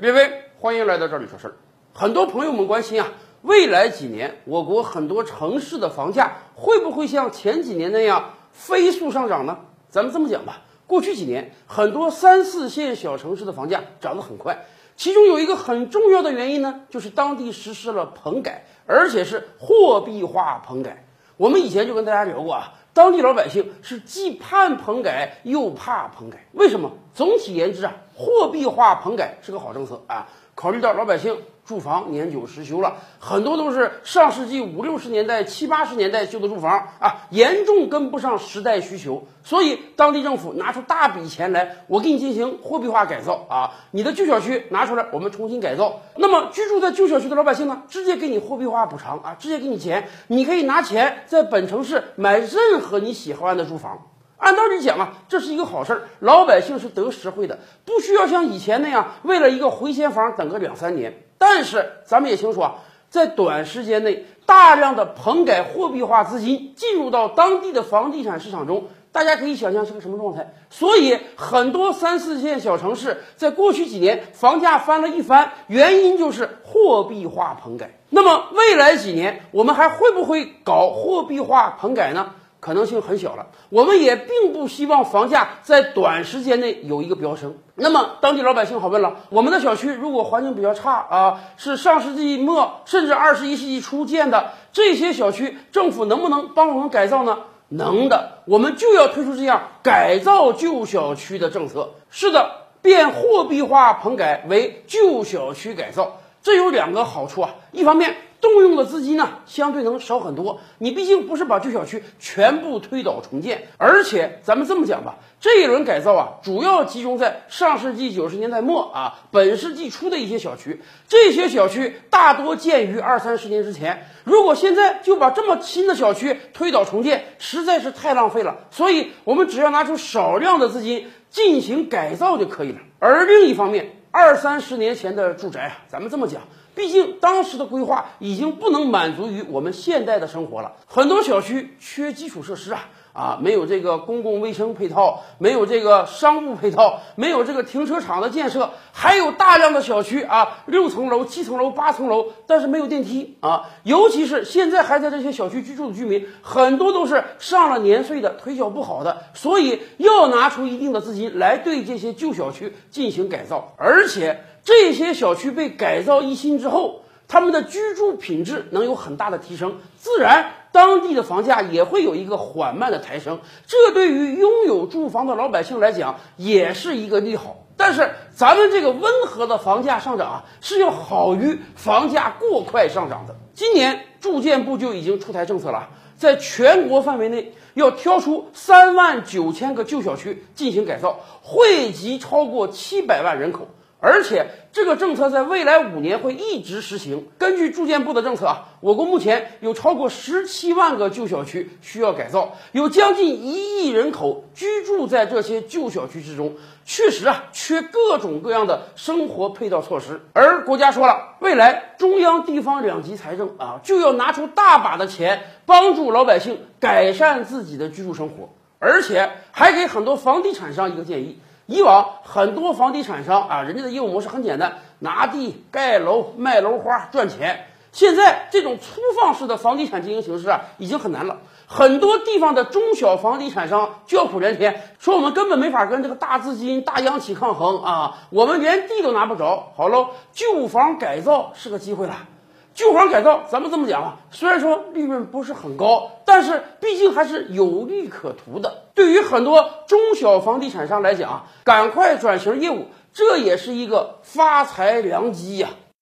列位，欢迎来到这里说事儿。很多朋友们关心啊，未来几年我国很多城市的房价会不会像前几年那样飞速上涨呢？咱们这么讲吧，过去几年很多三四线小城市的房价涨得很快，其中有一个很重要的原因呢，就是当地实施了棚改，而且是货币化棚改。我们以前就跟大家聊过啊。当地老百姓是既盼棚改又怕棚改，为什么？总体言之啊，货币化棚改是个好政策啊。考虑到老百姓住房年久失修了，很多都是上世纪五六十年代、七八十年代修的住房啊，严重跟不上时代需求，所以当地政府拿出大笔钱来，我给你进行货币化改造啊，你的旧小区拿出来，我们重新改造。那么居住在旧小区的老百姓呢，直接给你货币化补偿啊，直接给你钱，你可以拿钱在本城市买任何你喜欢的住房。按道理讲啊，这是一个好事儿，老百姓是得实惠的，不需要像以前那样为了一个回迁房等个两三年。但是咱们也清楚啊，在短时间内，大量的棚改货币化资金进入到当地的房地产市场中，大家可以想象是个什么状态。所以很多三四线小城市在过去几年房价翻了一番，原因就是货币化棚改。那么未来几年我们还会不会搞货币化棚改呢？可能性很小了，我们也并不希望房价在短时间内有一个飙升。那么当地老百姓好问了：我们的小区如果环境比较差啊，是上世纪末甚至二十一世纪初建的这些小区，政府能不能帮我们改造呢？能的，我们就要推出这样改造旧小区的政策。是的，变货币化棚改为旧小区改造，这有两个好处啊，一方面。动用的资金呢，相对能少很多。你毕竟不是把旧小区全部推倒重建，而且咱们这么讲吧，这一轮改造啊，主要集中在上世纪九十年代末啊，本世纪初的一些小区。这些小区大多建于二三十年之前，如果现在就把这么新的小区推倒重建，实在是太浪费了。所以，我们只要拿出少量的资金进行改造就可以了。而另一方面，二三十年前的住宅啊，咱们这么讲。毕竟当时的规划已经不能满足于我们现代的生活了，很多小区缺基础设施啊啊，没有这个公共卫生配套，没有这个商务配套，没有这个停车场的建设，还有大量的小区啊，六层楼、七层楼、八层楼，但是没有电梯啊。尤其是现在还在这些小区居住的居民，很多都是上了年岁的，腿脚不好的，所以要拿出一定的资金来对这些旧小区进行改造，而且。这些小区被改造一新之后，他们的居住品质能有很大的提升，自然当地的房价也会有一个缓慢的抬升。这对于拥有住房的老百姓来讲也是一个利好。但是咱们这个温和的房价上涨啊，是要好于房价过快上涨的。今年住建部就已经出台政策了，在全国范围内要挑出三万九千个旧小区进行改造，惠及超过七百万人口。而且这个政策在未来五年会一直实行。根据住建部的政策啊，我国目前有超过十七万个旧小区需要改造，有将近一亿人口居住在这些旧小区之中，确实啊，缺各种各样的生活配套措施。而国家说了，未来中央地方两级财政啊，就要拿出大把的钱帮助老百姓改善自己的居住生活，而且还给很多房地产商一个建议。以往很多房地产商啊，人家的业务模式很简单，拿地盖楼卖楼花赚钱。现在这种粗放式的房地产经营形式啊，已经很难了。很多地方的中小房地产商叫苦连天，说我们根本没法跟这个大资金、大央企抗衡啊，我们连地都拿不着。好喽，旧房改造是个机会了。旧房改造，咱们这么讲啊，虽然说利润不是很高，但是毕竟还是有利可图的。对于很多中小房地产商来讲啊，赶快转型业务，这也是一个发财良机呀。